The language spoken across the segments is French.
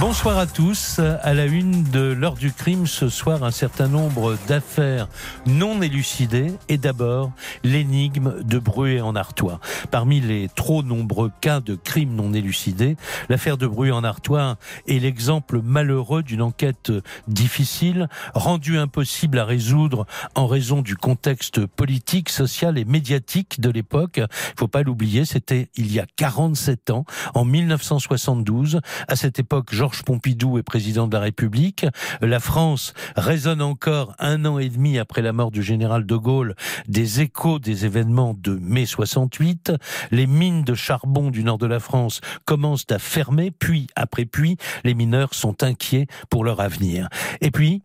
Bonsoir à tous. À la une de l'heure du crime ce soir, un certain nombre d'affaires non élucidées et d'abord l'énigme de Bruet en Artois. Parmi les trop nombreux cas de crimes non élucidés, l'affaire de Bruet en Artois est l'exemple malheureux d'une enquête difficile, rendue impossible à résoudre en raison du contexte politique, social et médiatique de l'époque. Il faut pas l'oublier, c'était il y a 47 ans, en 1972. À cette époque, Georges Pompidou est président de la République. La France résonne encore un an et demi après la mort du général de Gaulle des échos des événements de mai 68. Les mines de charbon du nord de la France commencent à fermer, puis après puis, les mineurs sont inquiets pour leur avenir. Et puis,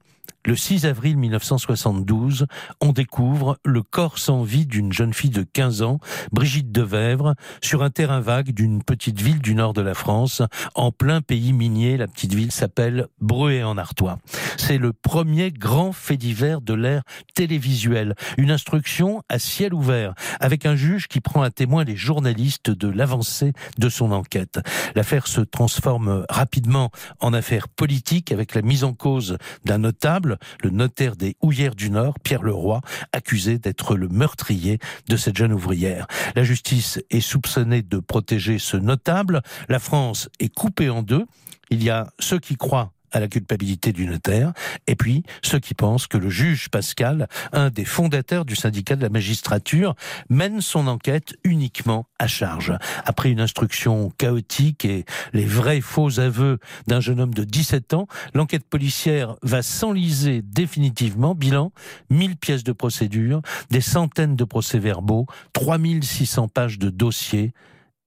le 6 avril 1972, on découvre le corps sans vie d'une jeune fille de 15 ans, Brigitte Devèvre, sur un terrain vague d'une petite ville du nord de la France, en plein pays minier. La petite ville s'appelle Breuer-en-Artois. C'est le premier grand fait divers de l'ère télévisuelle. Une instruction à ciel ouvert, avec un juge qui prend à témoin les journalistes de l'avancée de son enquête. L'affaire se transforme rapidement en affaire politique avec la mise en cause d'un notable le notaire des Houillères du Nord, Pierre Leroy, accusé d'être le meurtrier de cette jeune ouvrière. La justice est soupçonnée de protéger ce notable. La France est coupée en deux. Il y a ceux qui croient à la culpabilité du notaire, et puis ceux qui pensent que le juge Pascal, un des fondateurs du syndicat de la magistrature, mène son enquête uniquement à charge. Après une instruction chaotique et les vrais faux aveux d'un jeune homme de 17 ans, l'enquête policière va s'enliser définitivement. Bilan, 1000 pièces de procédure, des centaines de procès-verbaux, 3600 pages de dossiers,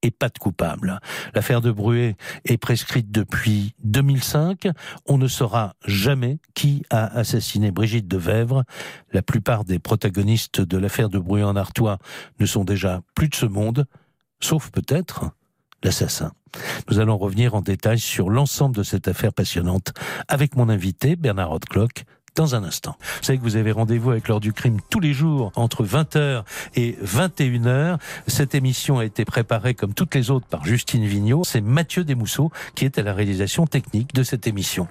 et pas de coupable. L'affaire de Bruet est prescrite depuis 2005. On ne saura jamais qui a assassiné Brigitte de Vèvre. La plupart des protagonistes de l'affaire de Bruet en Artois ne sont déjà plus de ce monde, sauf peut-être l'assassin. Nous allons revenir en détail sur l'ensemble de cette affaire passionnante avec mon invité Bernard Rothklock, dans un instant. Vous savez que vous avez rendez-vous avec l'heure du crime tous les jours entre 20h et 21h. Cette émission a été préparée comme toutes les autres par Justine Vignot. C'est Mathieu Desmousseaux qui est à la réalisation technique de cette émission.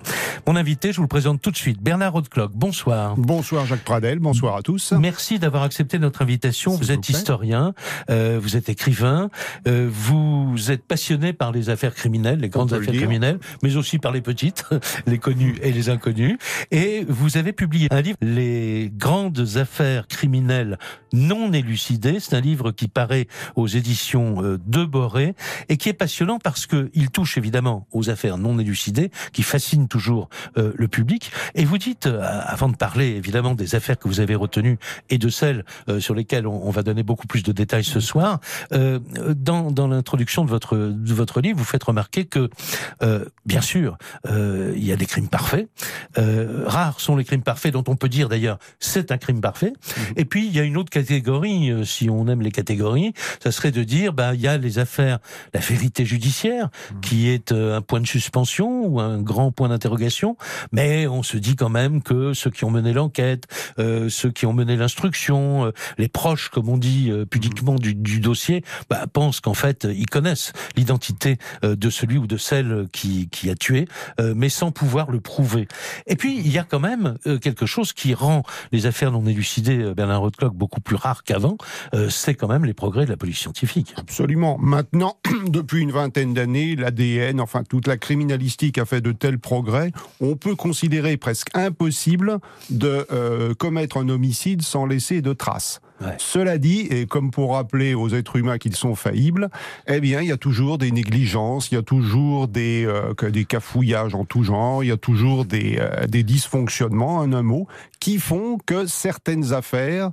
Mon invité, je vous le présente tout de suite, Bernard Rodclock. Bonsoir. Bonsoir Jacques Pradel, bonsoir à tous. Merci d'avoir accepté notre invitation. Vous êtes historien, euh, vous êtes écrivain, euh, vous êtes passionné par les affaires criminelles, les grandes affaires criminelles, mais aussi par les petites, les connues et les inconnues. Et vous vous avez publié un livre, Les grandes affaires criminelles non élucidées. C'est un livre qui paraît aux éditions euh, de Boré et qui est passionnant parce que il touche évidemment aux affaires non élucidées qui fascinent toujours euh, le public. Et vous dites, euh, avant de parler évidemment des affaires que vous avez retenues et de celles sur lesquelles on, va donner beaucoup plus de détails ce soir, dans, dans l'introduction de votre, de votre livre, vous faites remarquer que, bien sûr, il y a des crimes parfaits. rares sont les crimes parfaits dont on peut dire d'ailleurs c'est un crime parfait. Mhm. Et puis il y a une autre catégorie, euh, si on aime les catégories, ça serait de dire bah il y a les affaires, la vérité judiciaire mhm. qui est euh, un point de suspension ou un grand point d'interrogation, mais on se dit quand même que ceux qui ont mené l'enquête, euh, ceux qui ont mené l'instruction, les proches comme on dit pudiquement mhm. du, du, dossier, bah, pensent qu'en fait ils connaissent l'identité de celui ou de celle qui, qui a tué, mais sans pouvoir le prouver. Et puis il y a quand même euh, quelque chose qui rend les affaires non élucidées, euh, Bernard Rothklock, beaucoup plus rares qu'avant, euh, c'est quand même les progrès de la police scientifique. Absolument. Maintenant, depuis une vingtaine d'années, l'ADN, enfin toute la criminalistique a fait de tels progrès, on peut considérer presque impossible de commettre un homicide sans laisser de traces. Cela dit, et comme pour rappeler aux êtres humains qu'ils sont faillibles, eh bien, il y a toujours des négligences, il y a toujours des, euh, des cafouillages en tout genre, il y a toujours des, euh, des dysfonctionnements, en un mot, qui font que certaines affaires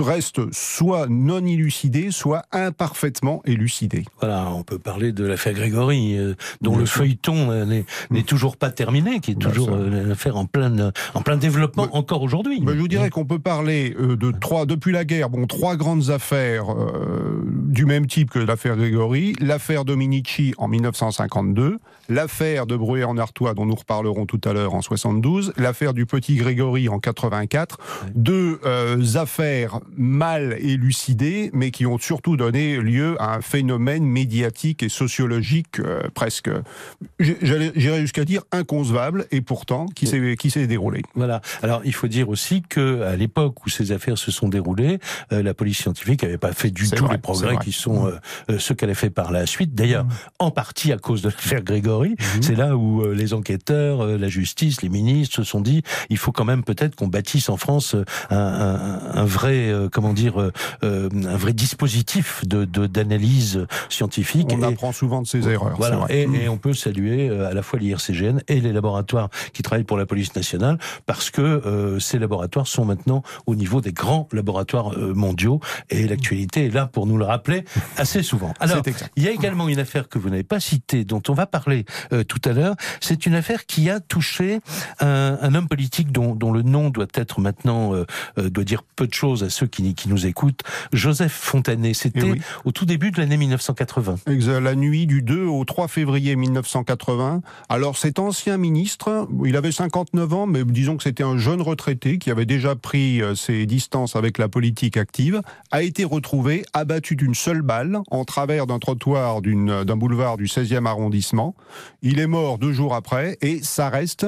restent soit non élucidées, soit imparfaitement élucidées. Voilà, on peut parler de l'affaire Grégory, euh, dont le feuilleton euh, n'est mm. toujours pas terminé, qui est toujours euh, une affaire en plein, en plein développement encore aujourd'hui. Je vous dirais qu'on peut parler de trois, depuis la guerre, bon, trois grandes affaires du même type que l'affaire Grégory, l'affaire Dominici en 1952, l'affaire de Bruet en Artois, dont nous reparlerons tout à l'heure en 72, l'affaire du petit Grégory en 84, deux affaires mal élucidées, mais qui ont surtout donné lieu à un phénomène médiatique et sociologique presque j'irais jusqu'à dire inconcevable, et pourtant qui s'est qui s'est déroulé? Voilà. Alors il faut dire aussi que à l'époque où ces affaires se sont déroulées, euh, la police scientifique n'avait pas fait du tout les progrès qui sont mmh. euh, euh, ceux qu'elle a fait par la suite. D'ailleurs, mmh. en partie à cause de l'affaire Grégory, mmh. c'est là où les enquêteurs, la justice, les ministres se sont dit il faut quand même peut-être qu'on bâtisse en France un, un, un vrai comment dire un vrai dispositif de d'analyse scientifique. On apprend souvent de ses erreurs. Voilà. Et, et on peut saluer euh, à la fois l'IRCGN et les laboratoires qui travaillent pour la police nationale, parce que euh, ces laboratoires sont maintenant au niveau des grands laboratoires euh, mondiaux, et l'actualité est là pour nous le rappeler assez souvent. Alors, il y a également une affaire que vous n'avez pas citée, dont on va parler tout à l'heure. C'est une affaire qui a touché un, un homme politique dont, dont, le nom doit être maintenant, doit dire peu de choses à ceux qui, qui nous écoutent, Joseph Fontanet. C'était eh au tout début de l'année 1980. La nuit du 2 au 3 février 1980. Alors cet ancien ministre, il avait 59 ans, mais disons que c'était un jeune retraité qui avait déjà pris euh, ses distances avec la politique active, a été retrouvé abattu d'une seule balle en travers d'un trottoir d'un boulevard du 16e arrondissement. Il est mort deux jours après et ça reste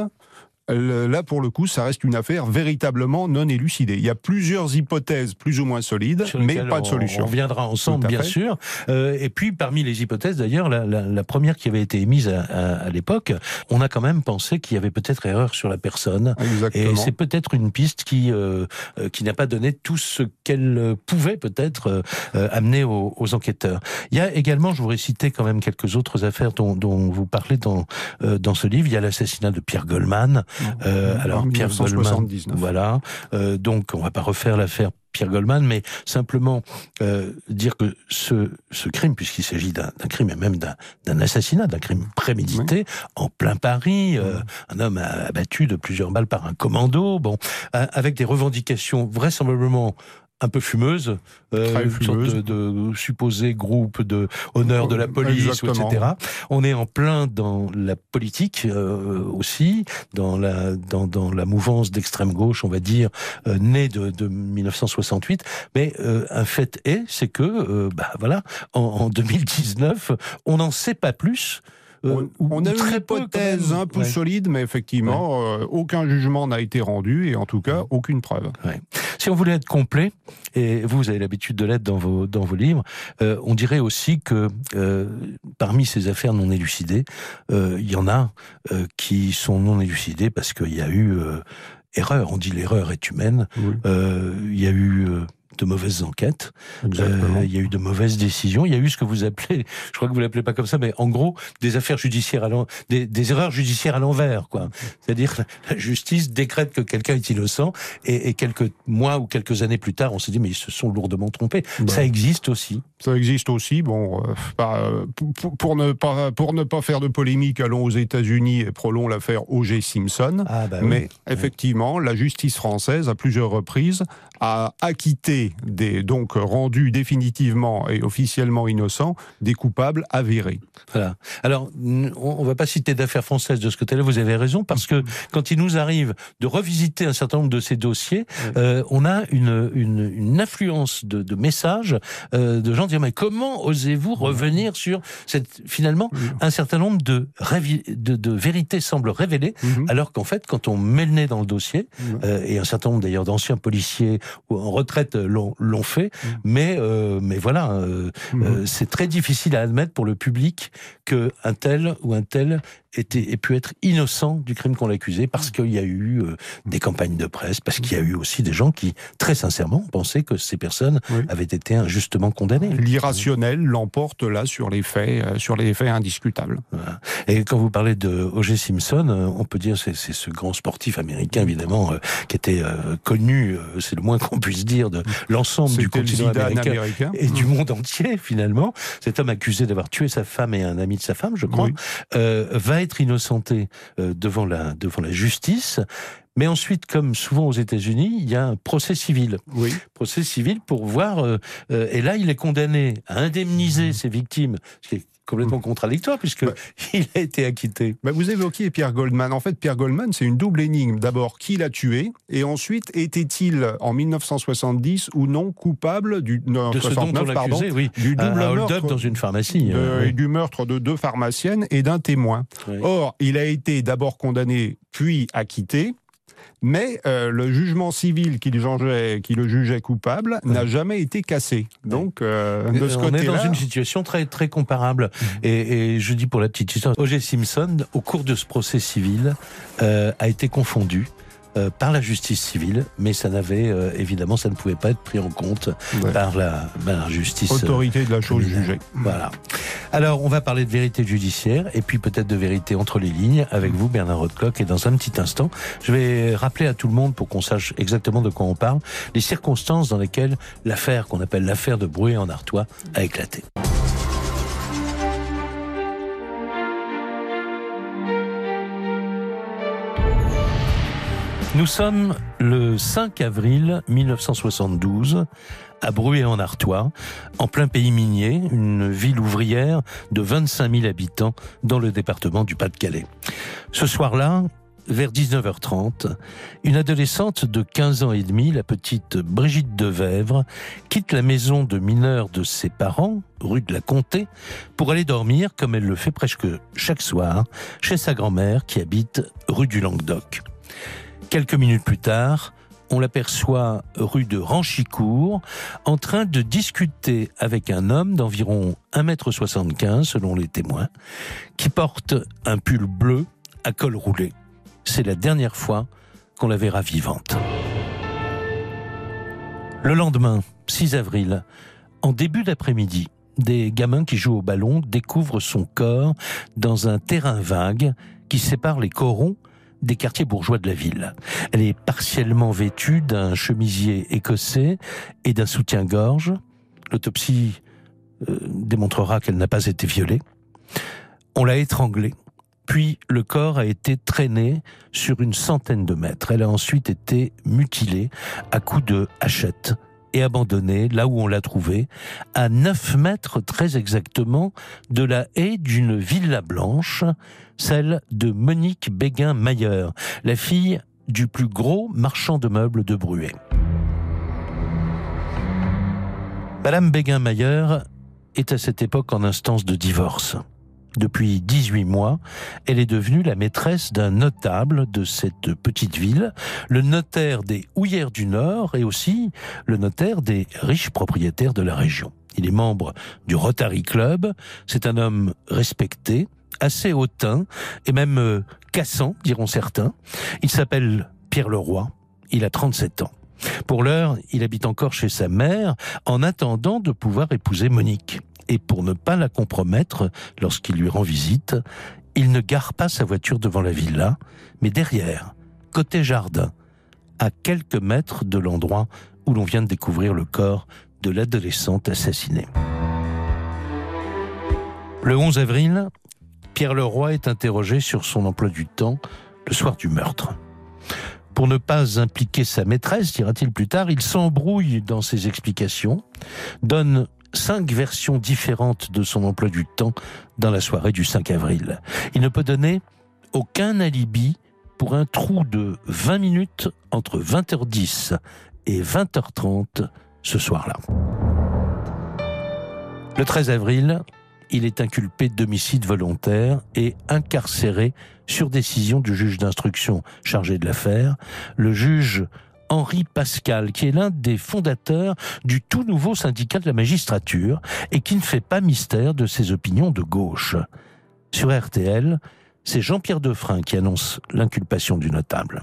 là, pour le coup, ça reste une affaire véritablement non élucidée. Il y a plusieurs hypothèses plus ou moins solides, mais pas de solution. On reviendra ensemble, bien sûr. Euh, et puis, parmi les hypothèses, d'ailleurs, la, la, la, première qui avait été émise à, à, à l'époque, on a quand même pensé qu'il y avait peut-être erreur sur la personne. Exactement. Et c'est peut-être une piste qui, euh, euh qui n'a pas donné tout ce qu'elle pouvait peut-être euh, amener aux, aux, enquêteurs. Il y a également, je voudrais citer quand même quelques autres affaires dont, dont vous parlez dans, dans ce livre. Il y a l'assassinat de Pierre Goldman, euh, alors Pierre Goldman, voilà. Euh, donc on va pas refaire l'affaire Pierre Goldman, mais simplement euh, dire que ce, ce crime, puisqu'il s'agit d'un crime et même d'un assassinat, d'un crime prémédité, en plein Paris, euh, un homme abattu de plusieurs balles par un commando, bon, avec des revendications vraisemblablement un peu fumeuse, euh, une sorte de, de, supposé groupe de honneur de la police, etc. On est en plein dans la politique euh, aussi, dans la dans, dans la mouvance d'extrême gauche, on va dire, euh, née de, de 1968. Mais euh, un fait est, c'est que, euh, bah voilà, en, en 2019, on n'en sait pas plus euh, on, a une hypothèse un peu solide, mais effectivement, euh, aucun jugement n'a été rendu et en tout cas, aucune preuve. Si on voulait être complet, et vous avez l'habitude de l'être dans vos, dans vos livres, euh, on dirait aussi que parmi ces affaires non élucidées, il y en a qui sont non élucidées parce qu'il y a eu erreur. On dit l'erreur est humaine. Il y a eu de mauvaises enquêtes, euh, il y a eu de mauvaises décisions, il y a eu ce que vous appelez, je crois que vous l'appelez pas comme ça, mais en gros des affaires judiciaires à des, des erreurs judiciaires à l'envers, quoi. C'est-à-dire la justice décrète que quelqu'un est innocent et, et, quelques mois ou quelques années plus tard, on s'est dit mais ils se sont lourdement trompés. Ça existe aussi. Ça existe aussi. Bon, euh, euh pour, pour, ne pas pour ne pas faire de polémique, allons aux États-Unis et prolongons l'affaire O.J. Simpson. Ah, bah mais effectivement, la justice française à plusieurs reprises a acquitté des donc rendu définitivement et officiellement innocents des coupables avérés. Voilà. Alors, on va pas citer d'affaires françaises de ce côté-là. Vous avez raison parce que quand il nous arrive de revisiter un certain nombre de ces dossiers, euh, on a une, une, une influence de, de messages euh, de gens disant mais comment osez-vous revenir sur cette finalement un certain nombre de, de, de vérités semblent révélées, mhm. alors qu'en fait quand on met le nez dans le dossier euh, et un certain nombre d'ailleurs d'anciens policiers en retraite l'ont fait, mmh. mais mais voilà, mmh. c'est très difficile à admettre pour le public que un tel ou un tel était, ait pu être innocent du crime qu'on l'accusait parce mmh. qu'il y a eu des campagnes de presse, parce qu'il y a eu aussi des gens qui, très sincèrement, pensaient que ces personnes avaient été injustement condamnées. L'irrationnel l'emporte là sur les faits, sur les faits indiscutables. Et quand vous parlez de O.J. Simpson, on peut dire c'est ce grand sportif américain évidemment qui était connu, c'est le moins qu'on puisse dire, de l'ensemble du continent américain, et du monde entier finalement. Cet homme accusé d'avoir tué sa femme et un ami de sa femme, je crois, euh, va être innocenté euh, devant la devant la justice. Mais ensuite, comme souvent aux États-Unis, il y a un procès civil. Oui. Procès civil pour voir. Euh, et là, il est condamné à indemniser mmh. ses victimes, ce qui est complètement contradictoire puisque il a été acquitté. Bah vous évoquiez Pierre Goldman. En fait, Pierre Goldman, c'est une double énigme. D'abord, qui l'a tué? Et ensuite, était-il en 1970 ou non coupable du de ce dont on pardon, oui. du double un meurtre dans une pharmacie, euh, du meurtre de deux pharmaciennes et d'un témoin. Or, il a été d'abord condamné puis acquitté mais euh, le jugement civil qui le jugeait, qui le jugeait coupable n'a jamais été cassé. Donc, euh, de ce on est dans une situation très très comparable. Mmh. Et, et, je dis pour la petite histoire, O.J. Simpson, au cours de ce procès civil, euh, a été confondu euh, par la justice civile, mais ça n'avait euh, évidemment, ça ne pouvait pas être pris en compte par, la, la, justice. Autorité de la chose jugée. Voilà. Alors, on va parler de vérité judiciaire et puis peut-être de vérité entre les lignes avec vous, Bernard Rothkock. Et dans un petit instant, je vais rappeler à tout le monde, pour qu'on sache exactement de quoi on parle, les circonstances dans lesquelles l'affaire qu'on appelle l'affaire de Brouet en Artois a éclaté. Nous sommes le 5 avril 1972 à Bruay-en-Artois, en plein pays minier, une ville ouvrière de 25 000 habitants dans le département du Pas-de-Calais. Ce soir-là, vers 19h30, une adolescente de 15 ans et demi, la petite Brigitte Devèvre, quitte la maison de mineurs de ses parents, rue de la Comté, pour aller dormir, comme elle le fait presque chaque soir, chez sa grand-mère qui habite rue du Languedoc. Quelques minutes plus tard, on l'aperçoit rue de Ranchicourt en train de discuter avec un homme d'environ 1m75 selon les témoins, qui porte un pull bleu à col roulé. C'est la dernière fois qu'on la verra vivante. Le lendemain, 6 avril, en début d'après-midi, des gamins qui jouent au ballon découvrent son corps dans un terrain vague qui sépare les corons des quartiers bourgeois de la ville. Elle est partiellement vêtue d'un chemisier écossais et d'un soutien-gorge. L'autopsie euh, démontrera qu'elle n'a pas été violée. On l'a étranglée. Puis le corps a été traîné sur une centaine de mètres. Elle a ensuite été mutilée à coups de hachette et abandonnée là où on l'a trouvée, à 9 mètres très exactement de la haie d'une villa blanche, celle de Monique Béguin-Mayer, la fille du plus gros marchand de meubles de Bruet. Madame Béguin-Mayer est à cette époque en instance de divorce. Depuis 18 mois, elle est devenue la maîtresse d'un notable de cette petite ville, le notaire des Houillères du Nord et aussi le notaire des riches propriétaires de la région. Il est membre du Rotary Club, c'est un homme respecté, assez hautain et même euh, cassant, diront certains. Il s'appelle Pierre Leroy, il a 37 ans. Pour l'heure, il habite encore chez sa mère en attendant de pouvoir épouser Monique et pour ne pas la compromettre lorsqu'il lui rend visite, il ne gare pas sa voiture devant la villa, mais derrière, côté jardin, à quelques mètres de l'endroit où l'on vient de découvrir le corps de l'adolescente assassinée. Le 11 avril, Pierre Leroy est interrogé sur son emploi du temps le soir du meurtre. Pour ne pas impliquer sa maîtresse, dira-t-il plus tard, il s'embrouille dans ses explications, donne cinq versions différentes de son emploi du temps dans la soirée du 5 avril. Il ne peut donner aucun alibi pour un trou de 20 minutes entre 20h10 et 20h30 ce soir-là. Le 13 avril, il est inculpé d'homicide volontaire et incarcéré sur décision du juge d'instruction chargé de l'affaire. Le juge Henri Pascal, qui est l'un des fondateurs du tout nouveau syndicat de la magistrature et qui ne fait pas mystère de ses opinions de gauche. Sur RTL, c'est Jean-Pierre Defrin qui annonce l'inculpation du notable.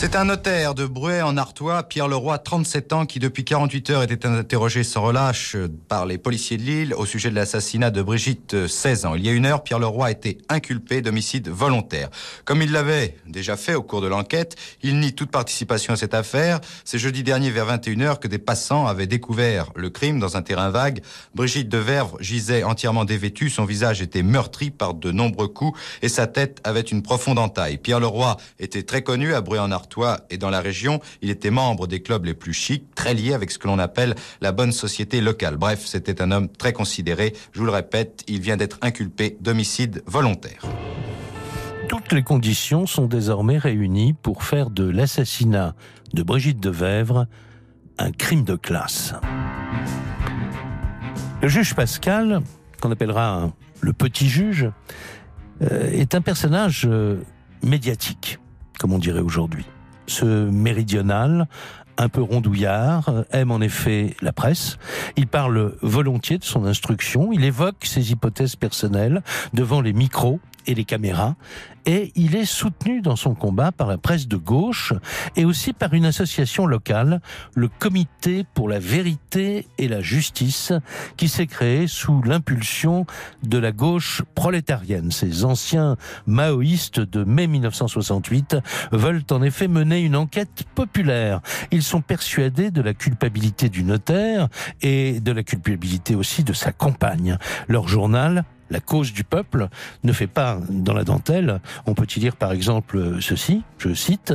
C'est un notaire de Bruay en Artois, Pierre Leroy, 37 ans, qui depuis 48 heures était interrogé sans relâche par les policiers de Lille au sujet de l'assassinat de Brigitte, 16 ans. Il y a une heure, Pierre Leroy a été inculpé d'homicide volontaire. Comme il l'avait déjà fait au cours de l'enquête, il nie toute participation à cette affaire. C'est jeudi dernier vers 21h que des passants avaient découvert le crime dans un terrain vague. Brigitte de Verve gisait entièrement dévêtue, son visage était meurtri par de nombreux coups et sa tête avait une profonde entaille. Pierre Leroy était très connu à Bruay en Artois et dans la région. Il était membre des clubs les plus chics, très lié avec ce que l'on appelle la bonne société locale. Bref, c'était un homme très considéré. Je vous le répète, il vient d'être inculpé d'homicide volontaire. Toutes les conditions sont désormais réunies pour faire de l'assassinat de Brigitte de Vèvre un crime de classe. Le juge Pascal, qu'on appellera le petit juge, euh, est un personnage euh, médiatique, comme on dirait aujourd'hui ce méridional, un peu rondouillard, aime en effet la presse. Il parle volontiers de son instruction, il évoque ses hypothèses personnelles devant les micros et les caméras, et il est soutenu dans son combat par la presse de gauche et aussi par une association locale, le Comité pour la vérité et la justice, qui s'est créé sous l'impulsion de la gauche prolétarienne. Ces anciens maoïstes de mai 1968 veulent en effet mener une enquête populaire. Ils sont persuadés de la culpabilité du notaire et de la culpabilité aussi de sa compagne. Leur journal la cause du peuple ne fait pas dans la dentelle. On peut y lire par exemple ceci, je cite,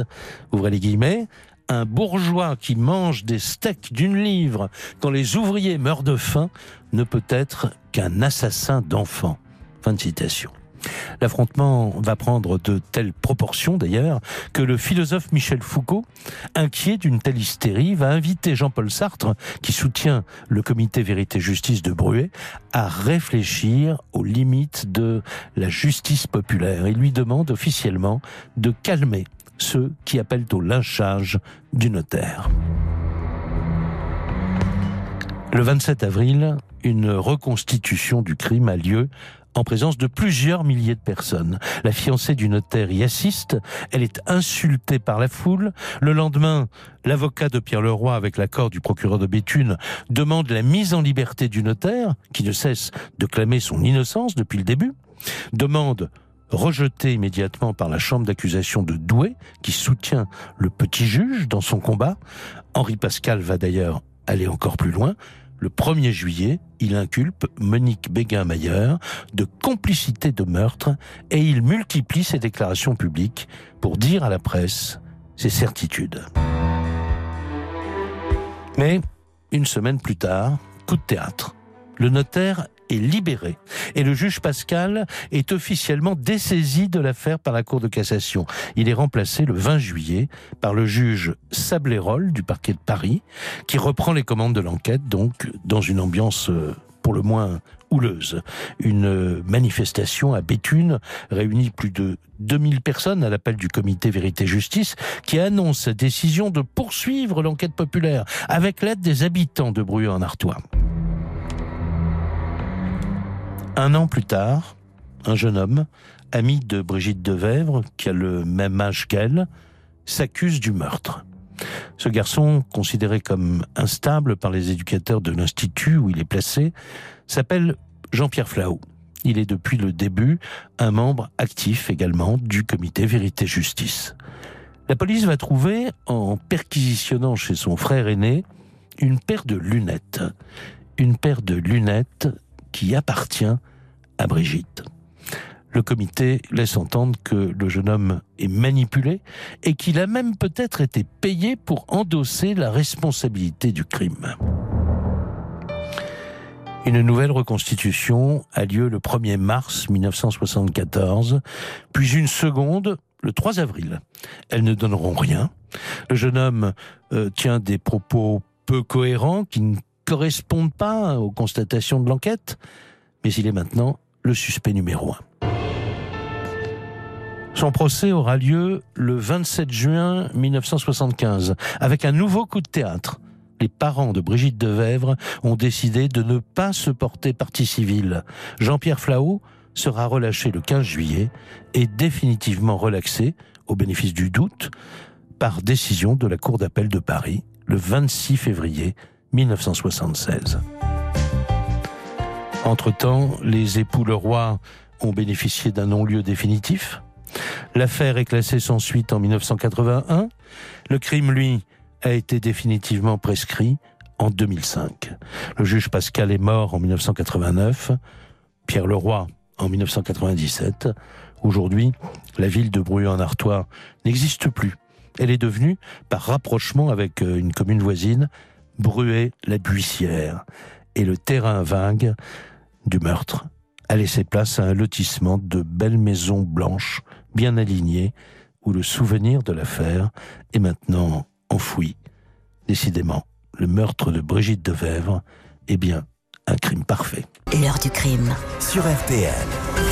ouvrez les guillemets, un bourgeois qui mange des steaks d'une livre quand les ouvriers meurent de faim ne peut être qu'un assassin d'enfants. Fin de citation. L'affrontement va prendre de telles proportions d'ailleurs que le philosophe Michel Foucault, inquiet d'une telle hystérie, va inviter Jean-Paul Sartre, qui soutient le comité Vérité-Justice de Bruet, à réfléchir aux limites de la justice populaire. Il lui demande officiellement de calmer ceux qui appellent au lynchage du notaire. Le 27 avril, une reconstitution du crime a lieu en présence de plusieurs milliers de personnes. La fiancée du notaire y assiste, elle est insultée par la foule. Le lendemain, l'avocat de Pierre Leroy, avec l'accord du procureur de Béthune, demande la mise en liberté du notaire, qui ne cesse de clamer son innocence depuis le début, demande rejetée immédiatement par la chambre d'accusation de Douai, qui soutient le petit juge dans son combat. Henri Pascal va d'ailleurs aller encore plus loin le 1er juillet, il inculpe Monique Béguin-Mayer de complicité de meurtre et il multiplie ses déclarations publiques pour dire à la presse ses certitudes. Mais, une semaine plus tard, coup de théâtre. Le notaire est libéré. Et le juge Pascal est officiellement dessaisi de l'affaire par la Cour de cassation. Il est remplacé le 20 juillet par le juge Sablérol du parquet de Paris, qui reprend les commandes de l'enquête, donc dans une ambiance euh, pour le moins houleuse. Une manifestation à Béthune réunit plus de 2000 personnes à l'appel du comité Vérité-Justice qui annonce sa décision de poursuivre l'enquête populaire avec l'aide des habitants de Bruy en Artois. Un an plus tard, un jeune homme, ami de Brigitte Devèvre, qui a le même âge qu'elle, s'accuse du meurtre. Ce garçon, considéré comme instable par les éducateurs de l'institut où il est placé, s'appelle Jean-Pierre Flau. Il est depuis le début un membre actif également du comité Vérité-Justice. La police va trouver, en perquisitionnant chez son frère aîné, une paire de lunettes. Une paire de lunettes qui appartient à Brigitte. Le comité laisse entendre que le jeune homme est manipulé et qu'il a même peut-être été payé pour endosser la responsabilité du crime. Une nouvelle reconstitution a lieu le 1er mars 1974, puis une seconde le 3 avril. Elles ne donneront rien. Le jeune homme euh, tient des propos peu cohérents qui ne correspondent pas aux constatations de l'enquête, mais il est maintenant le suspect numéro un. Son procès aura lieu le 27 juin 1975 avec un nouveau coup de théâtre. Les parents de Brigitte Devèvre ont décidé de ne pas se porter partie civile. Jean-Pierre Flau sera relâché le 15 juillet et définitivement relaxé, au bénéfice du doute, par décision de la Cour d'appel de Paris le 26 février 1976. Entre-temps, les époux Leroy ont bénéficié d'un non-lieu définitif. L'affaire est classée sans suite en 1981. Le crime, lui, a été définitivement prescrit en 2005. Le juge Pascal est mort en 1989. Pierre Leroy en 1997. Aujourd'hui, la ville de Bruy-en-Artois n'existe plus. Elle est devenue, par rapprochement avec euh, une commune voisine, Bruay-la-Buissière. Et le terrain vague du meurtre a laissé place à un lotissement de belles maisons blanches, bien alignées, où le souvenir de l'affaire est maintenant enfoui. Décidément, le meurtre de Brigitte de Vèvre est bien un crime parfait. L'heure du crime. Sur RTL.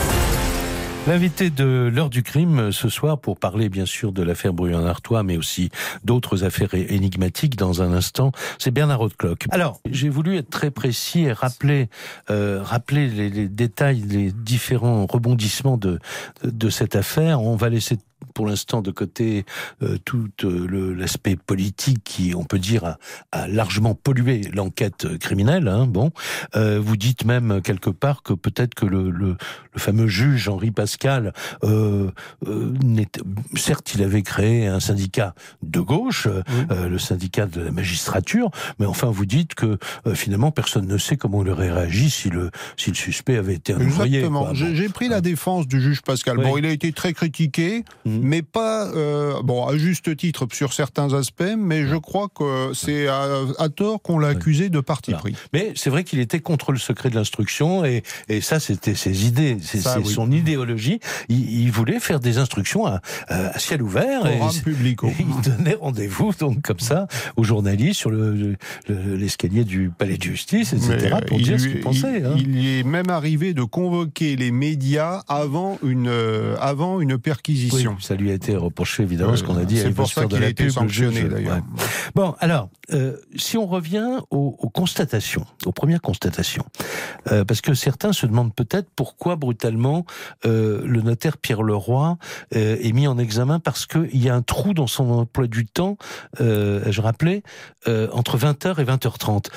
L'invité de l'heure du crime ce soir pour parler bien sûr de l'affaire Bruyant-Artois, mais aussi d'autres affaires énigmatiques dans un instant, c'est Bernard Hautecloque. Alors, j'ai voulu être très précis et rappeler, euh, rappeler les, les, détails, les différents rebondissements de, de cette affaire. On va laisser pour l'instant de côté euh, tout euh, l'aspect politique qui, on peut dire, a, a largement pollué l'enquête criminelle. Hein, bon, euh, vous dites même quelque part que peut-être que le, le, le, fameux juge Henri Pascal, certes, il avait créé un syndicat de gauche, le syndicat de la magistrature, mais enfin, vous dites que finalement, personne ne sait comment il aurait réagi si le si le suspect avait été un Exactement. J'ai pris la défense du juge Pascal. Bon, il a été très critiqué. Mmh mais pas, euh, bon, à juste titre sur certains aspects, mais je crois que c'est à, à, tort qu'on l'a accusé de parti pris. Mais c'est vrai qu'il était contre le secret de l'instruction, et, et ça, c'était ses idées, c'est oui. son idéologie. Il, il, voulait faire des instructions à, à ciel ouvert. et, public. Et il donnait rendez-vous, donc, comme ça, aux journalistes sur l'escalier le, du palais de justice, etc., mais pour dire ce qu'il pensait. Il, hein. il est même arrivé de convoquer les médias avant une, avant une perquisition. Oui, ça lui a été reproché évidemment ce qu'on a dit. C'est pour ça qu'il a été sanctionné d'ailleurs. Ouais. Bon, alors euh, si on revient aux, aux, constatations, aux premières constatations, euh, parce que certains se demandent peut-être pourquoi brutalement euh, le notaire Pierre Leroy euh, est mis en examen parce qu'il y a un trou dans son emploi du temps. Euh, je rappelais entre 20h et 20h30.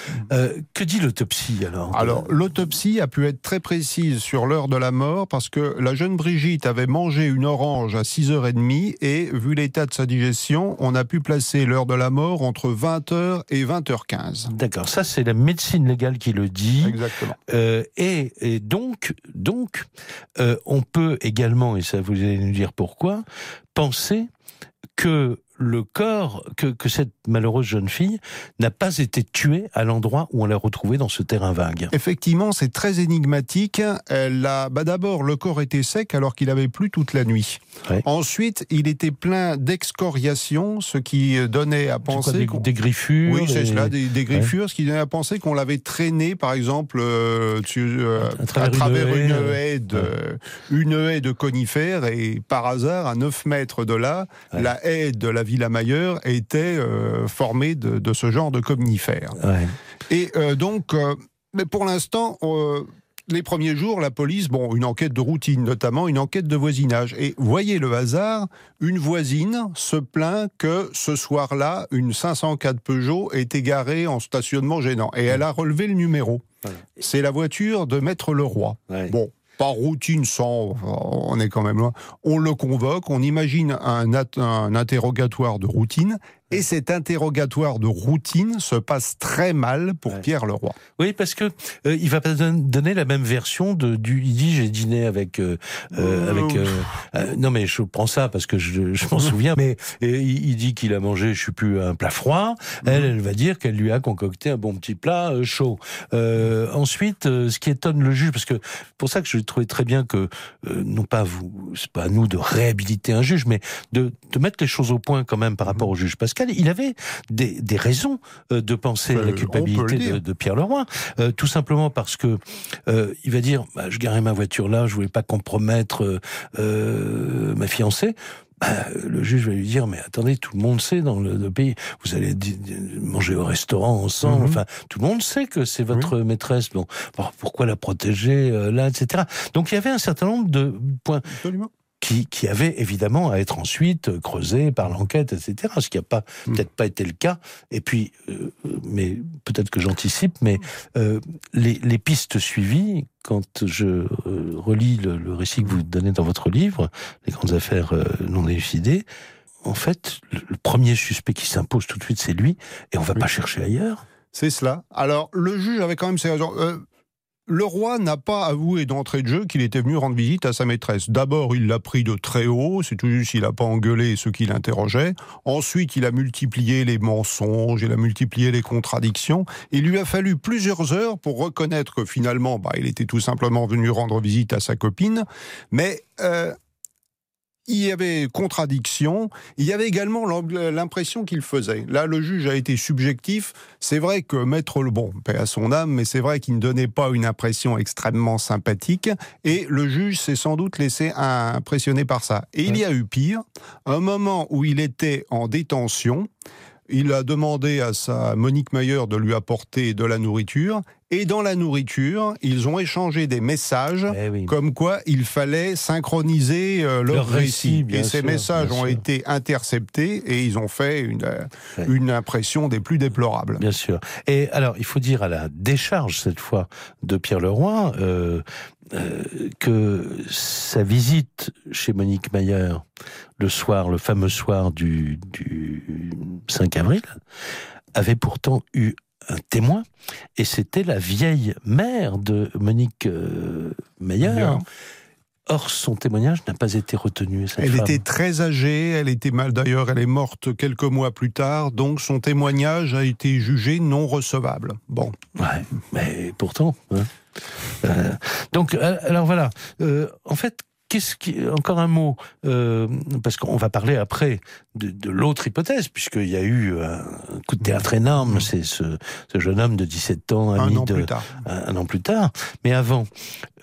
que dit l'autopsie alors Alors l'autopsie a pu être très précise sur l'heure de la mort parce que la jeune Brigitte avait mangé une orange à 6h30 et vu l'état de sa digestion, on a pu placer l'heure de la mort entre 20h et 20h15. D'accord, ça c'est la médecine légale qui le dit. Exactement. Euh, et, et, donc, donc euh, on peut également, et ça vous allez nous dire pourquoi, penser que le corps, que, que cette malheureuse jeune fille n'a pas été tuée à l'endroit où on l'a retrouvée dans ce terrain vague. Effectivement, c'est très énigmatique. Elle a, bah d'abord, le corps était sec alors qu'il avait plu toute la nuit. Ouais. Ensuite, il était plein d'excoriations, ce qui donnait à penser quoi, des, des, griffures. Oui, c'est cela, des, des griffures, ouais. ce qui donnait à penser qu'on l'avait traîné, par exemple, euh, euh, à, travers, à travers une, une, haie, de, ouais. une haie de conifères et par hasard, à 9 mètres de là, la haie de la Villa Mailleur était euh, formée de, de, ce genre de comnifères. Ouais. Et euh, donc, euh, mais pour l'instant, les premiers jours, la police, bon, une enquête de routine, notamment une enquête de voisinage. Et voyez le hasard, une voisine se plaint que ce soir-là, une 504 Peugeot est égarée en stationnement gênant. Et elle a relevé le numéro. C'est la voiture de Maître Leroy. Ouais. Bon, pas routine sans, on est quand même loin. On le convoque, on imagine un, un interrogatoire de routine, et cet interrogatoire de routine se passe très mal pour ouais. Pierre Leroy. Oui, parce que euh, il va pas donner la même version de du. Il dit j'ai dîné avec euh, euh, avec. Euh, non mais je prends ça parce que je, je m'en souviens. Mais il, il, dit qu'il a mangé, je suis plus un plat froid. Mmh. Elle, elle va dire qu'elle lui a concocté un bon petit plat chaud. Ensuite, ce qui étonne le juge, parce que pour ça que je trouvais très bien que non pas vous, c'est pas à nous de réhabiliter un juge, mais de de mettre les choses au point quand même par rapport au juge, parce Il avait des, des raisons euh, de penser à la Euh, culpabilité de, de Pierre Leroy, euh, tout simplement parce que euh, il va dire, bah, je garais ma voiture là, je voulais pas compromettre euh, ma fiancée. Bah, le juge va lui dire, mais attendez, tout le monde sait dans le, le pays, vous allez manger au restaurant ensemble, Mhm. enfin, tout le monde sait que c'est votre maîtresse, bon, alors pourquoi la protéger euh, là, etc. Donc il y avait un certain nombre de points Absolument. Qui, qui avait évidemment à être ensuite creusé par l'enquête, etc. Ce qui n'a pas Mm. peut-être pas été le cas. Et puis, euh, mais peut-être que j'anticipe, mais euh, les, les pistes suivies, quand je euh, relis le, le récit que vous donnez dans votre livre, les grandes affaires non élucidées, en fait, le, le premier suspect qui s'impose tout de suite, c'est lui, et on va Oui. pas chercher ailleurs. C'est cela. Alors, le juge avait quand même ses raisons. Euh, le roi n'a pas avoué d'entrée de jeu qu'il était venu rendre visite à sa maîtresse. D'abord, il l'a pris de très haut, c'est tout juste, il n'a pas engueulé ceux qui l'interrogeaient. Ensuite, il a multiplié les mensonges, il a multiplié les contradictions. Il lui a fallu plusieurs heures pour reconnaître que finalement, bah, il était tout simplement venu rendre visite à sa copine. Mais euh, il y avait contradiction, il y avait également l'impression qu'il faisait. Là, le juge a été subjectif. C'est vrai que Maître Le Bon, paix à son âme, mais c'est vrai qu'il ne donnait pas une impression extrêmement sympathique. Et le juge s'est sans doute laissé impressionner par ça. Et il y a eu pire, un moment où il était en détention. Il a demandé à sa Monique Mayer de lui apporter de la nourriture. Et dans la nourriture, ils ont échangé des messages Eh oui. comme quoi il fallait synchroniser euh, leur Leur récit, Et ces messages ont sûr. été interceptés et ils ont fait une, euh, Ouais. une impression des plus déplorables. Bien sûr. Et alors, il faut dire à la décharge, cette fois, de Pierre Leroy, euh, euh, que sa visite chez Monique Mayer, le soir, le fameux soir du, du 5 avril, avait pourtant eu un témoin, et c'était la vieille mère de Monique euh, Mayer. Or, son témoignage n'a pas été retenu. cette Elle femme. était très âgée, elle était mal d'ailleurs, elle est morte quelques mois plus tard, donc son témoignage a été jugé non recevable. Bon, Ouais, mais pourtant. hein. Euh, donc, euh, alors voilà. Euh, en fait, qu'est-ce qui encore un mot euh, parce qu'on va parler après de, de l'autre hypothèse puisqu'il y a eu un coup de théâtre énorme. C'est ce, ce jeune homme de 17 ans, un ami an de plus tard. un, un an plus tard. Mais avant,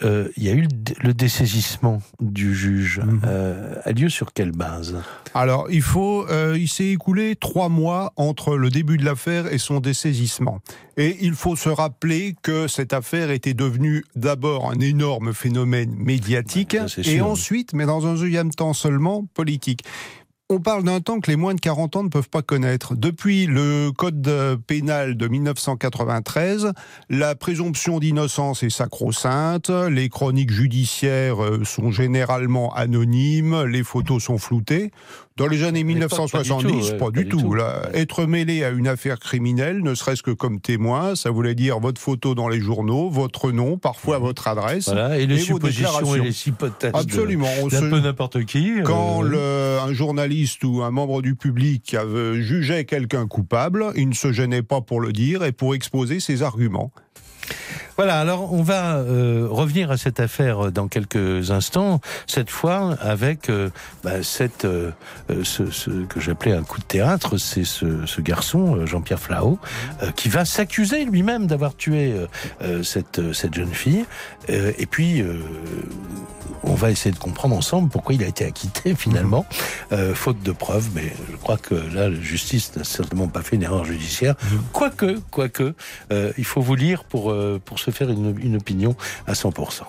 euh, il y a eu le, dessaisissement du juge. Mhm. Euh, a lieu sur quelle base? Alors, il faut, euh, il s'est écoulé trois mois entre le début de l'affaire et son dessaisissement. Et il faut se rappeler que cette affaire était devenue d'abord un énorme phénomène médiatique Ouais, et ensuite, mais dans un deuxième temps seulement, politique. On parle d'un temps que les moins de 40 ans ne peuvent pas connaître. Depuis le code euh, pénal de 1993, la présomption d'innocence est sacro-sainte, les chroniques judiciaires euh, sont généralement anonymes, les photos sont floutées. Dans les années pas du 1970, tout, ouais, pas du tout. Là. Être mêlé à une affaire criminelle, ne serait-ce que comme témoin, ça voulait dire votre photo dans les journaux, votre nom, parfois votre adresse. Voilà, et les Et vos suppositions et les hypothèses de- Absolument. On d'un se- peu n'importe qui. quand euh, le- un journaliste ou un membre du public avait- jugeait quelqu'un coupable, il ne se gênait pas pour le dire et pour exposer ses arguments. Voilà, alors on va euh, revenir à cette affaire dans quelques instants, cette fois avec euh, bah, cette, euh, euh, ce, ce que j'appelais un coup de théâtre, c'est ce, ce garçon, euh, Jean-Pierre Flao, euh, qui va s'accuser lui-même d'avoir tué euh, euh, cette, euh, cette jeune fille, Euh, et puis euh, on va essayer de comprendre ensemble pourquoi il a été acquitté finalement, euh, faute de preuves, mais je crois que là, la justice n'a certainement pas fait une erreur judiciaire, quoique, quoique, euh, il faut vous lire pour, euh, pour se faire une, une opinion à 100%.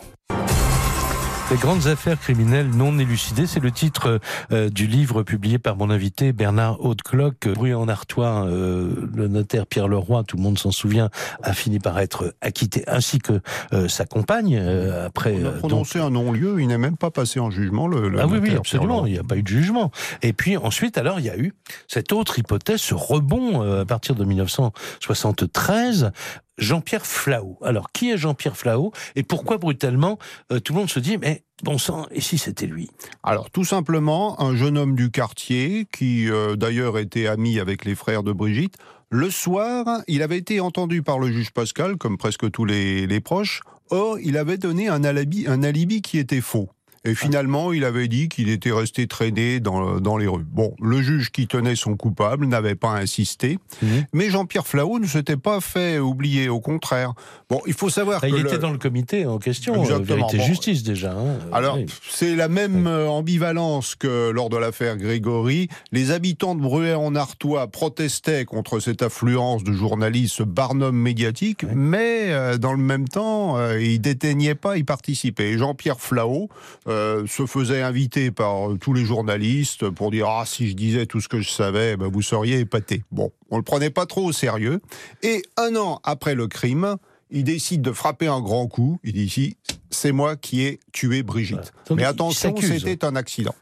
Les grandes affaires criminelles non élucidées, c'est le titre euh, du livre publié par mon invité Bernard Hautecloque. Bruit en Artois, euh, le notaire Pierre Leroy, tout le monde s'en souvient, a fini par être acquitté, ainsi que euh, sa compagne, euh, après... On a euh, donc, prononcé un non-lieu, il n'est même pas passé en jugement. Le, le ah oui, oui, absolument. Il n'y a pas eu de jugement. Et puis ensuite, alors, il y a eu cette autre hypothèse, ce rebond euh, à partir de 1973. Jean-Pierre Flao. Alors, qui est Jean-Pierre Flao Et pourquoi brutalement euh, tout le monde se dit, mais bon sang, et si c'était lui? Alors tout simplement, un jeune homme du quartier, qui euh, d'ailleurs était ami avec les frères de Brigitte, le soir, il avait été entendu par le juge Pascal, comme presque tous les, les proches, or il avait donné un alibi, un alibi qui était faux. Et finalement, il avait dit qu'il était resté traîné dans, dans les rues. Bon, le juge qui tenait son coupable n'avait pas insisté, Mhm. mais Jean-Pierre Flahault ne s'était pas fait oublier, au contraire. Bon, il faut savoir Ah, que... il le- était dans le comité en question, euh, Exactement. vérité Bon. justice déjà. hein. Alors, Oui. c'est la même euh, ambivalence que lors de l'affaire Grégory. Les habitants de Bruay-en-Artois protestaient contre cette affluence de journalistes, ce barnum médiatique, mais euh, dans le même temps, euh, ils déteignaient pas, ils participaient. Et Jean-Pierre Flahault euh, se faisait inviter par euh, tous les journalistes pour dire Ah, si je disais tout ce que je savais, ben, vous seriez épaté. Bon, on le prenait pas trop au sérieux. Et un an après le crime, il décide de frapper un grand coup. Il dit ici, c'est moi qui ai tué Brigitte. Voilà. Mais attention, c'était un accident.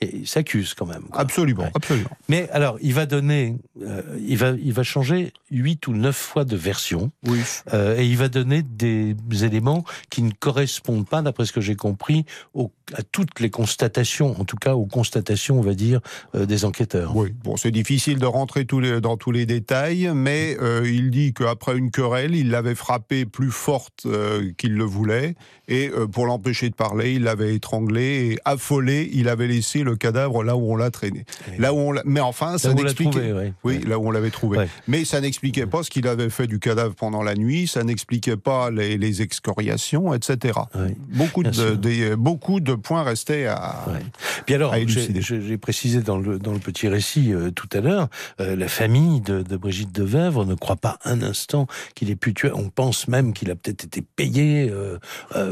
Et il s'accuse quand même. quoi. Absolument, Ouais. absolument. Mais alors, il va donner, euh, il va, il va changer huit ou neuf fois de version, Oui. euh, et il va donner des éléments qui ne correspondent pas, d'après ce que j'ai compris, au- à toutes les constatations, en tout cas aux constatations, on va dire, euh, des enquêteurs. Oui, bon, c'est difficile de rentrer tous les- dans tous les détails, mais euh, il dit qu'après une querelle, il l'avait frappée plus forte euh, qu'il le voulait, et pour l'empêcher de parler, il l'avait étranglé, et affolé, il avait laissé le cadavre là où on l'a traîné. Là où on mais enfin, ça n'expliquait ouais. Oui, là où on l'avait trouvé. Ouais. Mais ça n'expliquait pas ce qu'il avait fait du cadavre pendant la nuit, ça n'expliquait pas les, les excoriations, etc. Ouais. Beaucoup de, des- beaucoup de points restaient à. Ouais. Puis alors, j'ai précisé dans le, dans le petit récit euh, tout à l'heure, euh, la famille de, de Brigitte de Vèvre ne croit pas un instant qu'il ait pu tuer. On pense même qu'il a peut-être été payé. euh,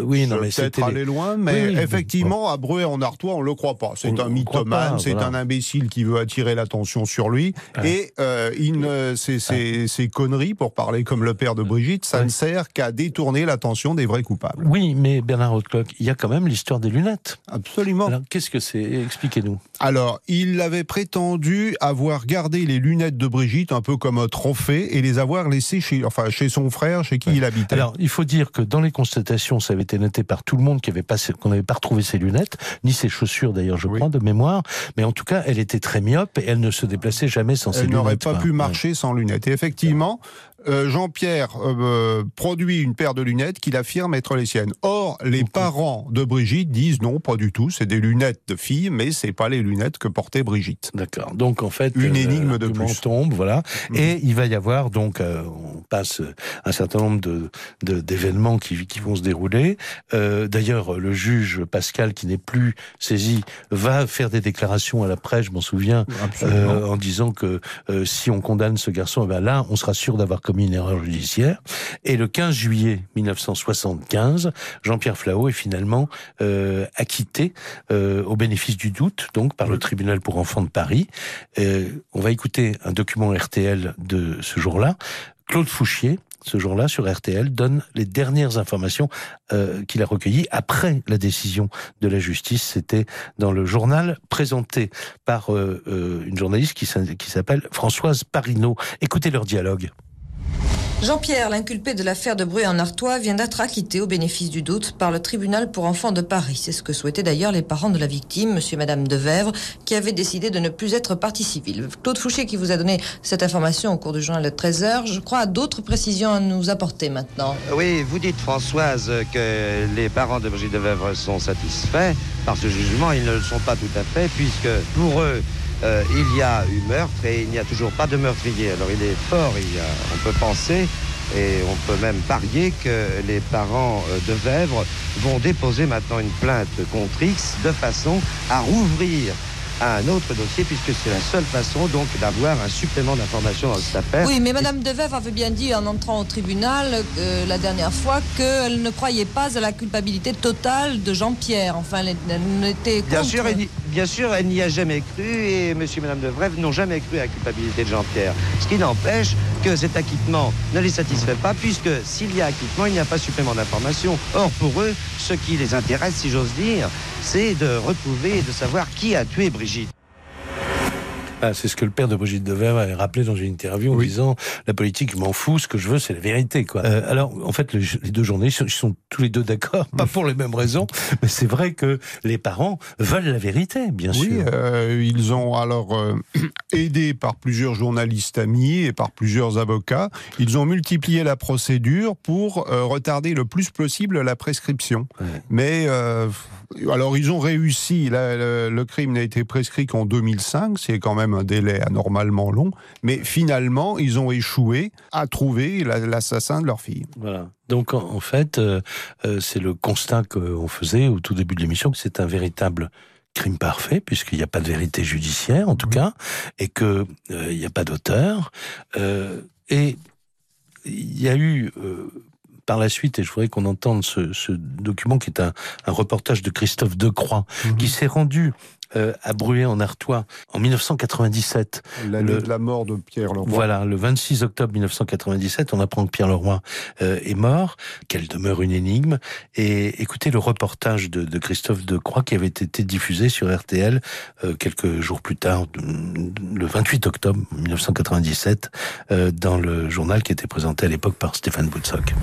oui, non, mais peut-être aller loin, mais Oui, oui, effectivement, à Breuer en Artois, on le croit pas. C'est un mythomane, c'est voilà. un imbécile qui veut attirer l'attention sur lui. Et il ne- ces, ces- ces conneries, pour parler comme le père de Brigitte, ça ne sert qu'à détourner l'attention des vrais coupables. Oui, mais Bernard Hautecloc, il y a quand même l'histoire des lunettes. Absolument. Alors, qu'est-ce que c'est? Expliquez-nous. Alors, il avait prétendu avoir gardé les lunettes de Brigitte un peu comme un trophée et les avoir laissées chez, enfin, chez son frère, chez qui il habitait. Alors, il faut dire que dans les constatations, ça avait été noté par tout le monde qu'on n'avait pas retrouvé ses lunettes, ni ses chaussures d'ailleurs, je Oui. crois, de mémoire. Mais en tout cas, elle était très myope et elle ne se déplaçait jamais sans ses Elle lunettes. n'aurait pas quoi. pu Ouais. marcher sans lunettes. Et effectivement, euh, Jean-Pierre euh, produit une paire de lunettes qu'il affirme être les siennes. Or, les parents de Brigitte disent non, pas du tout. C'est des lunettes de fille, mais c'est pas les lunettes que portait Brigitte. D'accord. Donc en fait, Une énigme de plus. tombe, voilà. Mhm. Et il va y avoir donc, euh, on passe un certain nombre de de- d'événements qui qui vont se dérouler. Euh, D'ailleurs, le juge Pascal, qui n'est plus saisi, va faire des déclarations à la presse. Je m'en souviens. euh, en disant que euh, si on condamne ce garçon, eh ben là, on sera sûr d'avoir commis une erreur judiciaire. Et le 15 juillet 1975, Jean-Pierre Flahault est finalement euh, acquitté euh, au bénéfice du doute, donc par le tribunal pour enfants de Paris. Euh, on va écouter un document RTL de ce jour-là. Claude Fouchier, ce jour-là, sur RTL, donne les dernières informations euh, qu'il a recueillies après la décision de la justice. C'était dans le journal présenté par euh, euh, une journaliste qui s'appelle Françoise Parino. Écoutez leur dialogue. Jean-Pierre, l'inculpé de l'affaire de Bruy en Artois, vient d'être acquitté au bénéfice du doute par le tribunal pour enfants de Paris. C'est ce que souhaitaient d'ailleurs les parents de la victime, monsieur et madame Devèvre, qui avaient décidé de ne plus être partie civile. Claude Fouché, qui vous a donné cette information au cours du journal de 13h, je crois, a d'autres précisions à nous apporter maintenant. Oui, vous dites, Françoise, que les parents de Brigitte de Vèvre sont satisfaits par ce jugement. Ils ne le sont pas tout à fait, puisque pour eux, euh, il y a eu meurtre et il n'y a toujours pas de meurtrier. Alors il est fort, on peut penser et on peut même parier que les parents euh, de Vèvre vont déposer maintenant une plainte contre X de façon à rouvrir un autre dossier, puisque c'est la seule façon donc d'avoir un supplément d'informations dans cette affaire. Oui, mais madame Devèvre avait bien dit en entrant au tribunal euh, la dernière fois qu'elle ne croyait pas à la culpabilité totale de Jean-Pierre. Enfin, elle, elle n'était Bien sûr, elle, bien sûr, elle n'y a jamais cru et monsieur et madame de Vrève n'ont jamais cru à la culpabilité de Jean-Pierre. Ce qui n'empêche que cet acquittement ne les satisfait pas puisque s'il y a acquittement, il n'y a pas supplément d'information. Or, pour eux, ce qui les intéresse, si j'ose dire, c'est de retrouver et de savoir qui a tué Brigitte. Ah, c'est ce que le père de Brigitte Devers avait rappelé dans une interview en disant la politique, m'en fous, ce que je veux, c'est la vérité. Quoi. Euh, alors, en fait, les deux journalistes ils sont tous les deux d'accord, pas pour les mêmes raisons, mais c'est vrai que les parents veulent la vérité, bien sûr. Oui, euh, ils ont alors euh, aidé par plusieurs journalistes amis et par plusieurs avocats, ils ont multiplié la procédure pour retarder le plus possible la prescription. Mais alors ils ont réussi. le, crime n'a été prescrit qu'en 2005, c'est quand même un délai anormalement long. Mais finalement, ils ont échoué à trouver l'assassin de leur fille. Voilà. Donc en, fait, euh, c'est le constat qu'on faisait au tout début de l'émission que c'est un véritable crime parfait, puisqu'il n'y a pas de vérité judiciaire, en tout cas, et qu'il n'y a pas d'auteur. et il y a eu par la suite, et je voudrais qu'on entende ce, document qui est un, reportage de Christophe Decroix, mhm. qui s'est rendu euh, à Bruay en Artois en 1997. L'année de la mort de Pierre Leroy. Voilà, le 26 octobre 1997, on apprend que Pierre Leroy euh, est mort, qu'elle demeure une énigme. Et écoutez le reportage de, de Christophe Decroix qui avait été diffusé sur RTL euh, quelques jours plus tard, le 28 octobre 1997, dans le journal qui était présenté à l'époque par Stéphane Boutsock.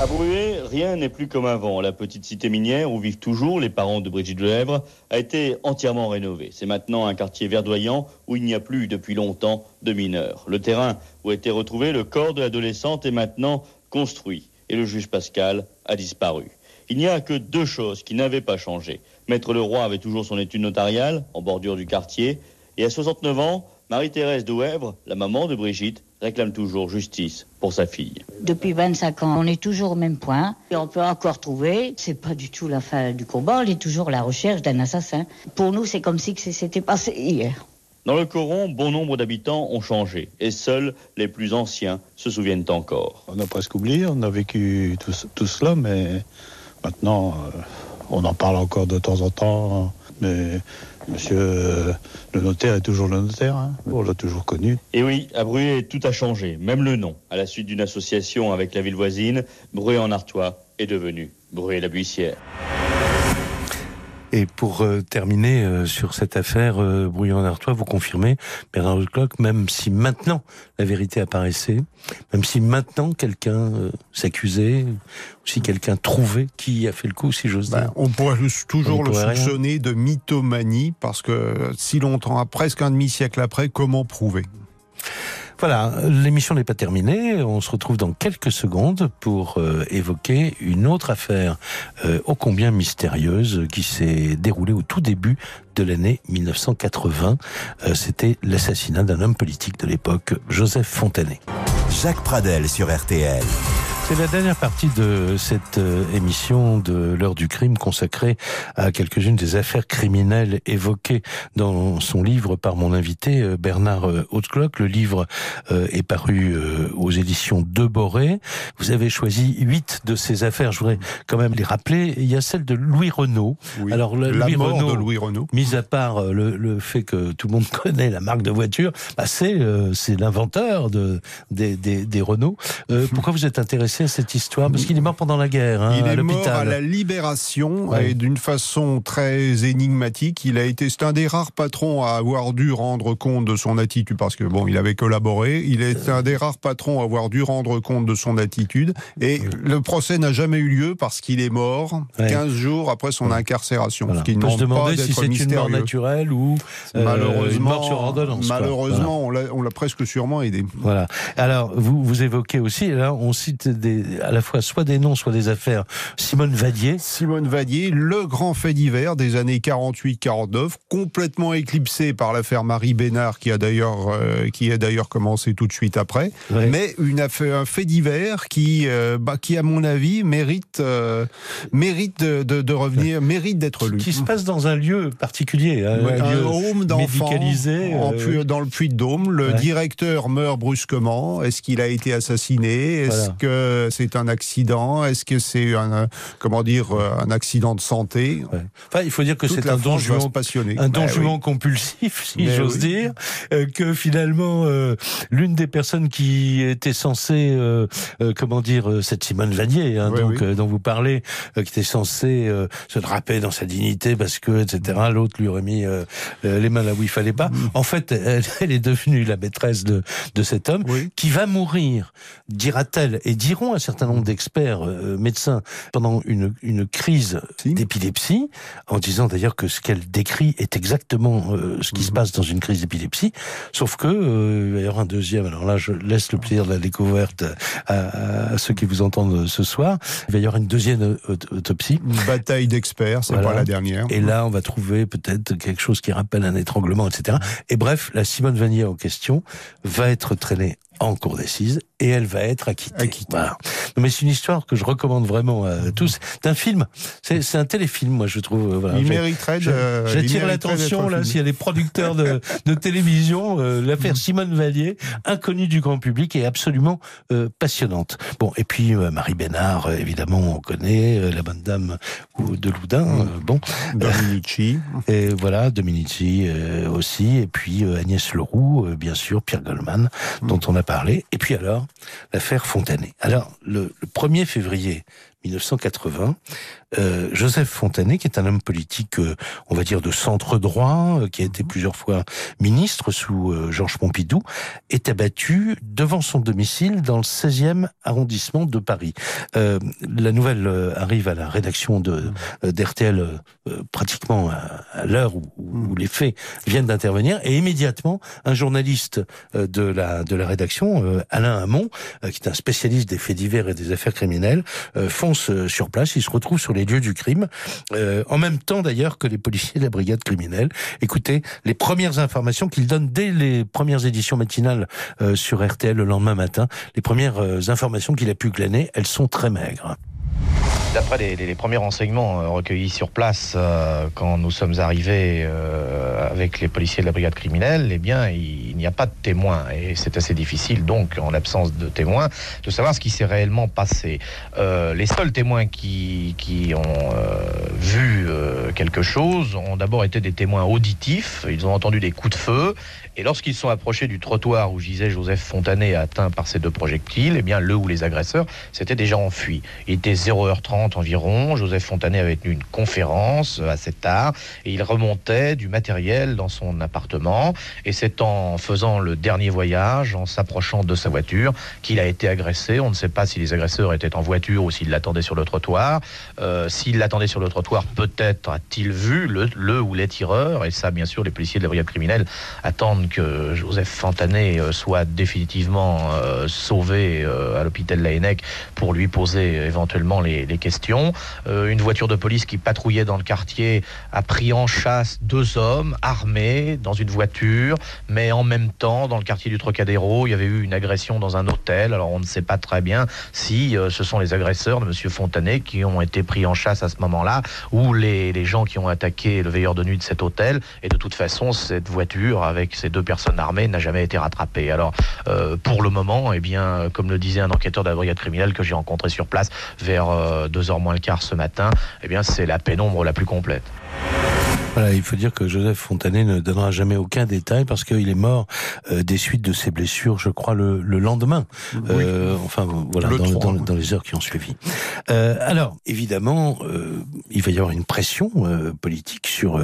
À Bruay, rien n'est plus comme avant. La petite cité minière où vivent toujours les parents de Brigitte Lèvres a été entièrement rénovée. C'est maintenant un quartier verdoyant où il n'y a plus depuis longtemps de mineurs. Le terrain où a été retrouvé le corps de l'adolescente est maintenant construit et le juge Pascal a disparu. Il n'y a que deux choses qui n'avaient pas changé. Maître Leroy avait toujours son étude notariale en bordure du quartier et à 69 ans, Marie-Thérèse Douèvre, la maman de Brigitte, réclame toujours justice pour sa fille. Depuis 25 ans, on est toujours au même point. Et on peut encore trouver, c'est pas du tout la fin du combat, on est toujours à la recherche d'un assassin. Pour nous, c'est comme si c'était passé hier. Dans le Coron, bon nombre d'habitants ont changé et seuls les plus anciens se souviennent encore. On a presque oublié, on a vécu tout, cela, mais maintenant, euh, on en parle encore de temps en temps. Mais Monsieur le notaire est toujours le notaire, hein. on l'a toujours connu. Et oui, à Bruy, tout a changé, même le nom. À la suite d'une association avec la ville voisine, Bruy en Artois est devenu Bruy la Buissière. Et pour euh, terminer euh, sur cette affaire euh, Brouillon-Artois, vous confirmez, Bernard Leclerc, même si maintenant la vérité apparaissait, même si maintenant quelqu'un s'accusait, ou si quelqu'un trouvait qui a fait le coup, si j'ose ben, dire. on pourrait toujours le soupçonner de mythomanie, parce que si longtemps, presque un demi-siècle après, comment prouver? Voilà, l'émission n'est pas terminée. On se retrouve dans quelques secondes pour euh, évoquer une autre affaire euh, ô combien mystérieuse qui s'est déroulée au tout début de l'année 1980. Euh, c'était l'assassinat d'un homme politique de l'époque, Joseph Fontanet. Jacques Pradel sur RTL. C'est la dernière partie de cette euh, émission de l'heure du crime consacrée à quelques-unes des affaires criminelles évoquées dans son livre par mon invité euh, Bernard euh, Hautecloc. Le livre est paru aux éditions de Boré. Vous avez choisi huit de ces affaires. Je voudrais quand même les rappeler. Il y a celle de Louis Renault. Alors Louis Renault, de Louis Renault. Mis à part le, fait que tout le monde connaît la marque de voiture, bah c'est l'inventeur de des, des, des Renault. pourquoi vous êtes intéressé cette histoire Parce qu'il est mort pendant la guerre, hein, il est mort à la Libération et d'une façon très énigmatique. Il a été, c'est un des rares patrons à avoir dû rendre compte de son attitude parce que bon, il avait collaboré. Il est un des rares patrons à avoir dû rendre compte de son attitude et le procès n'a jamais eu lieu parce qu'il est mort 15 jours après son incarcération. Ce qui On peut se demander si c'est une mort naturelle ou euh, malheureusement, une mort sur ordonnance. Malheureusement, on l'a presque sûrement aidé. Voilà. Alors, vous, vous évoquez aussi, là, on cite des à la fois soit des noms, soit des affaires. Simone Vadier. Simone Vadier, le grand fait divers des années 48-49, complètement éclipsé par l'affaire Marie Bénard, qui a d'ailleurs euh, qui a d'ailleurs commencé tout de suite après. Mais une affaire, un fait divers qui, euh, bah, qui à mon avis mérite euh, mérite de, de, revenir, mérite d'être lu. Qui se passe dans un lieu particulier, hein, un, lieu home d'enfants, dans le Puy de Dôme. Le directeur meurt brusquement. Est-ce qu'il a été assassiné? Est-ce que que c'est un accident? Est-ce que c'est un, euh, comment dire, euh, un accident de santé? Enfin, il faut dire que c'est un don se passionner. un don Bah jument oui. compulsif, si j'ose oui. dire, euh, que finalement euh, l'une des personnes qui était censée, euh, euh, comment dire, euh, cette Simone Vanier, hein, Oui, donc oui. euh, dont vous parlez, euh, qui était censée euh, se draper dans sa dignité parce que, etc. L'autre lui aurait mis euh, euh, les mains là où il fallait pas. Mm. En fait, elle, elle est devenue la maîtresse de, de cet homme qui va mourir, dira-t-elle, et diront un certain nombre d'experts euh, médecins pendant une, une crise Si. d'épilepsie, en disant d'ailleurs que ce qu'elle décrit est exactement euh, ce qui se passe dans une crise d'épilepsie, sauf que euh, il va y avoir un deuxième. Alors là, je laisse le plaisir de la découverte à, à ceux qui vous entendent ce soir. Il va y avoir une deuxième euh, aut- autopsie. Une bataille d'experts, c'est Voilà. pas la dernière. Et là, on va trouver peut-être quelque chose qui rappelle un étranglement, etc. Et bref, la Simone Vanier en question va être traînée en cour d'assises et elle va être acquittée. Acquittée. Voilà. Non, mais c'est une histoire que je recommande vraiment à tous. C'est un film, c'est un téléfilm, moi je trouve. euh, Voilà. Il mériterait J'attire l'attention là s'il y a des producteurs de, de télévision. euh. L'affaire Simone Vallier, inconnue du grand public, est absolument euh, passionnante. Bon, et puis euh, Marie Bénard, évidemment, on connaît la bonne dame ou de Loudun. Euh, bon, Dominici. et voilà, Dominici aussi, et puis Agnès Leroux, bien sûr, Pierre Goldman, dont on a parlé. Et puis alors, l'affaire Fontanet. Alors, le, le 1er février 1980, euh, Joseph Fontanet, qui est un homme politique, euh, on va dire, de centre droit, euh, qui a été plusieurs fois ministre sous euh, Georges Pompidou, est abattu devant son domicile dans le 16e arrondissement de Paris. Euh, la nouvelle euh, arrive à la rédaction de euh, d'RTL pratiquement à, à l'heure où, où- où les faits viennent d'intervenir. Et immédiatement un journaliste euh, de la de la rédaction euh, Alain Hamon euh, qui est un spécialiste des faits divers et des affaires criminelles euh, fonce euh, sur place. Il se retrouve sur les lieux du crime. Euh, en même temps d'ailleurs que les policiers de la brigade criminelle. Écoutez les premières informations qu'il donne dès les premières éditions matinales euh, sur RTL le lendemain matin les premières euh, informations qu'il a pu glaner elles sont très maigres D'après les, premiers renseignements euh, recueillis sur place euh, quand nous sommes arrivés euh, avec les policiers de la brigade criminelle, eh bien, il, n'y a pas de témoins et c'est assez difficile donc, en l'absence de témoins, de savoir ce qui s'est réellement passé. Les seuls témoins qui, ont vu quelque chose ont d'abord été des témoins auditifs. Ils ont entendu des coups de feu et lorsqu'ils sont approchés du trottoir où gisait Joseph Fontanet atteint par ces deux projectiles, eh bien, le ou les agresseurs s'étaient déjà enfuis. Il était 0h30 environ. Joseph Fontanet avait tenu une conférence euh, assez tard et il remontait du matériel dans son appartement. Et c'est en faisant le dernier voyage, en s'approchant de sa voiture, qu'il a été agressé. On ne sait pas si les agresseurs étaient en voiture ou s'ils l'attendaient sur le trottoir. Euh, s'ils l'attendaient sur le trottoir, peut-être a-t-il vu le, le ou les tireurs. Et ça, bien sûr, les policiers de la brigade criminelle attendent que Joseph Fontanet euh, soit définitivement euh, sauvé euh, à l'hôpital Laennec pour lui poser éventuellement les, questions. Une voiture de police qui patrouillait dans le quartier a pris en chasse deux hommes armés dans une voiture, mais en même temps, dans le quartier du Trocadéro, il y avait eu une agression dans un hôtel. Alors on ne sait pas très bien si ce sont les agresseurs de M. Fontanet qui ont été pris en chasse à ce moment-là, ou les, les gens qui ont attaqué le veilleur de nuit de cet hôtel. Et de toute façon, cette voiture avec ces deux personnes armées n'a jamais été rattrapée. Alors euh, pour le moment, eh bien, comme le disait un enquêteur de la brigade criminelle que j'ai rencontré sur place vers 2h moins le quart ce matin, eh bien, c'est la pénombre la plus complète. Voilà, il faut dire que Joseph Fontanet ne donnera jamais aucun détail parce qu'il est mort euh, des suites de ses blessures, je crois, le, le lendemain. Euh, enfin, voilà, Le dans, 3, dans- oui. dans les heures qui ont suivi. Euh, alors, évidemment, il va y avoir une pression politique sur,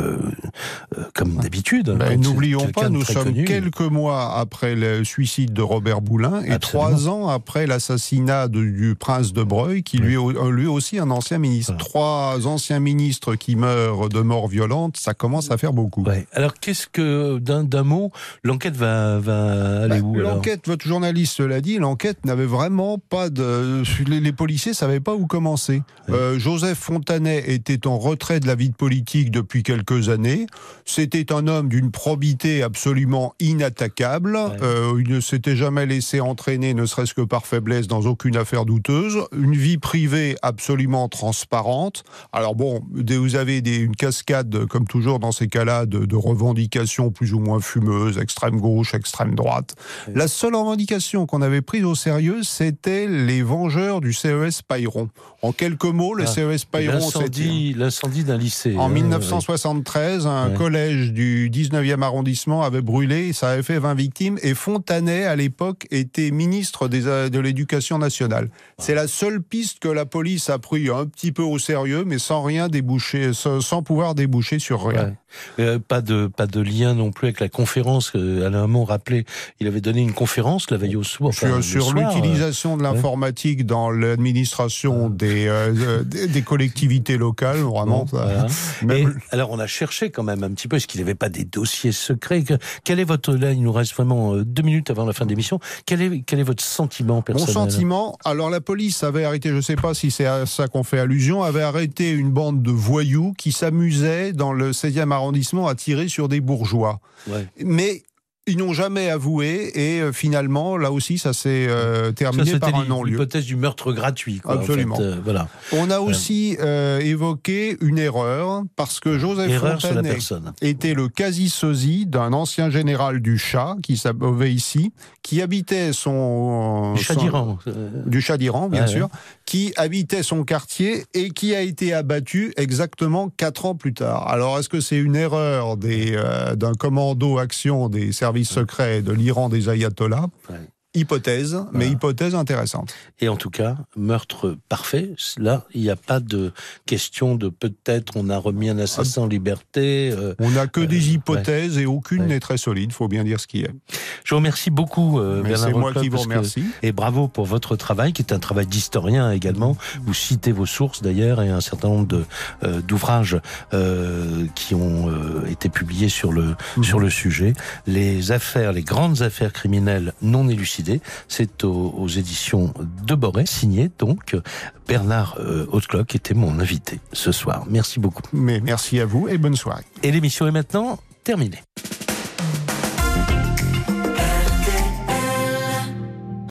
comme d'habitude. Ben, N'oublions pas, nous sommes connu. quelques mois après le suicide de Robert Boulin et Absolument. trois ans après l'assassinat du prince de Breuil, qui lui, est lui aussi un ancien ministre. Trois anciens ministres qui meurent de mort violente, ça commence à faire beaucoup. Ouais. Alors, qu'est-ce que, d'un mot, l'enquête va, va aller Bah, où L'enquête, votre journaliste l'a dit, l'enquête n'avait vraiment pas de. Les, les policiers savaient pas où commencer. Euh, Joseph Fontanet était en retrait de la vie de politique depuis quelques années. C'était un homme d'une probité absolument inattaquable. Euh, il ne s'était jamais laissé entraîner, ne serait-ce que par faiblesse, dans aucune affaire douteuse. Une vie privée absolument transparente. Alors bon, vous avez des, une cascade, comme toujours dans ces cas-là de, de revendications plus ou moins fumeuses, extrême gauche, extrême droite. La seule revendication qu'on avait prise au sérieux, c'était les vengeurs du CES Payron. En quelques mots, le Ah, CES Payron, c'était L'incendie, d'un lycée. en hein, 1973, un collège du 19e arrondissement avait brûlé, ça avait fait 20 victimes, et Fontanet, à l'époque, était ministre des- de l'Éducation nationale. C'est la seule piste que la police a pris un petit peu au sérieux, mais sans rien déboucher, sans, sans pouvoir déboucher sur rien. Ouais. Euh, pas de pas de lien non plus avec la conférence que Alain Hamon rappelait. Il avait donné une conférence la veille au soir. enfin, Sur, l'utilisation de ouais. l'informatique dans l'administration des, euh, euh, des, des collectivités locales, vraiment. ça- Voilà. même- Et alors on a cherché quand même un petit peu, est-ce qu'il n'y avait pas des dossiers secrets que- Quel est votre là Il nous reste vraiment euh, deux minutes avant la fin de l'émission. Quel est quel est votre sentiment Mon personnel sentiment, alors la police avait arrêté, je ne sais pas si c'est à ça qu'on fait allusion, avait arrêté une bande de voyous qui s'amusaient dans le 16e arrondissement à tirer sur des bourgeois. Ouais. Mais ils n'ont jamais avoué et euh, finalement, là aussi, ça s'est euh, terminé par un non-lieu. l'hypothèse du meurtre gratuit. Quoi, en Absolument. fait, euh, voilà. On a aussi euh, évoqué une erreur parce que Joseph Erreur était le quasi-sosie d'un ancien général du chat qui s'appelait ici, qui habitait son... Du chat d'Iran. du chat d'Iran, bien Ouais, sûr, ouais. qui habitait son quartier et qui a été abattu exactement quatre ans plus tard. Alors, est-ce que c'est une erreur d'un commando action des services secrets de l'Iran des ayatollahs Hypothèse, mais hypothèse intéressante. Et en tout cas, meurtre parfait. Là, il n'y a pas de question de peut-être on a remis un assassin en liberté. euh, On n'a que Euh, des hypothèses et aucune Ouais. n'est très solide, faut bien dire ce qui est. Je vous remercie beaucoup, euh, Bernard c'est moi qui vous que- remercie. Et bravo pour votre travail, qui est un travail d'historien également. Vous citez vos sources d'ailleurs et un certain nombre euh, d'ouvrages euh, qui ont euh, été publiés sur le Mhm. sur le sujet. Les affaires, les grandes affaires criminelles non élucidées, c'est aux, éditions de Boré, signé donc Bernard euh, Hautecloc, qui était mon invité ce soir. Merci beaucoup. Mais merci à vous et bonne soirée. Et l'émission est maintenant terminée.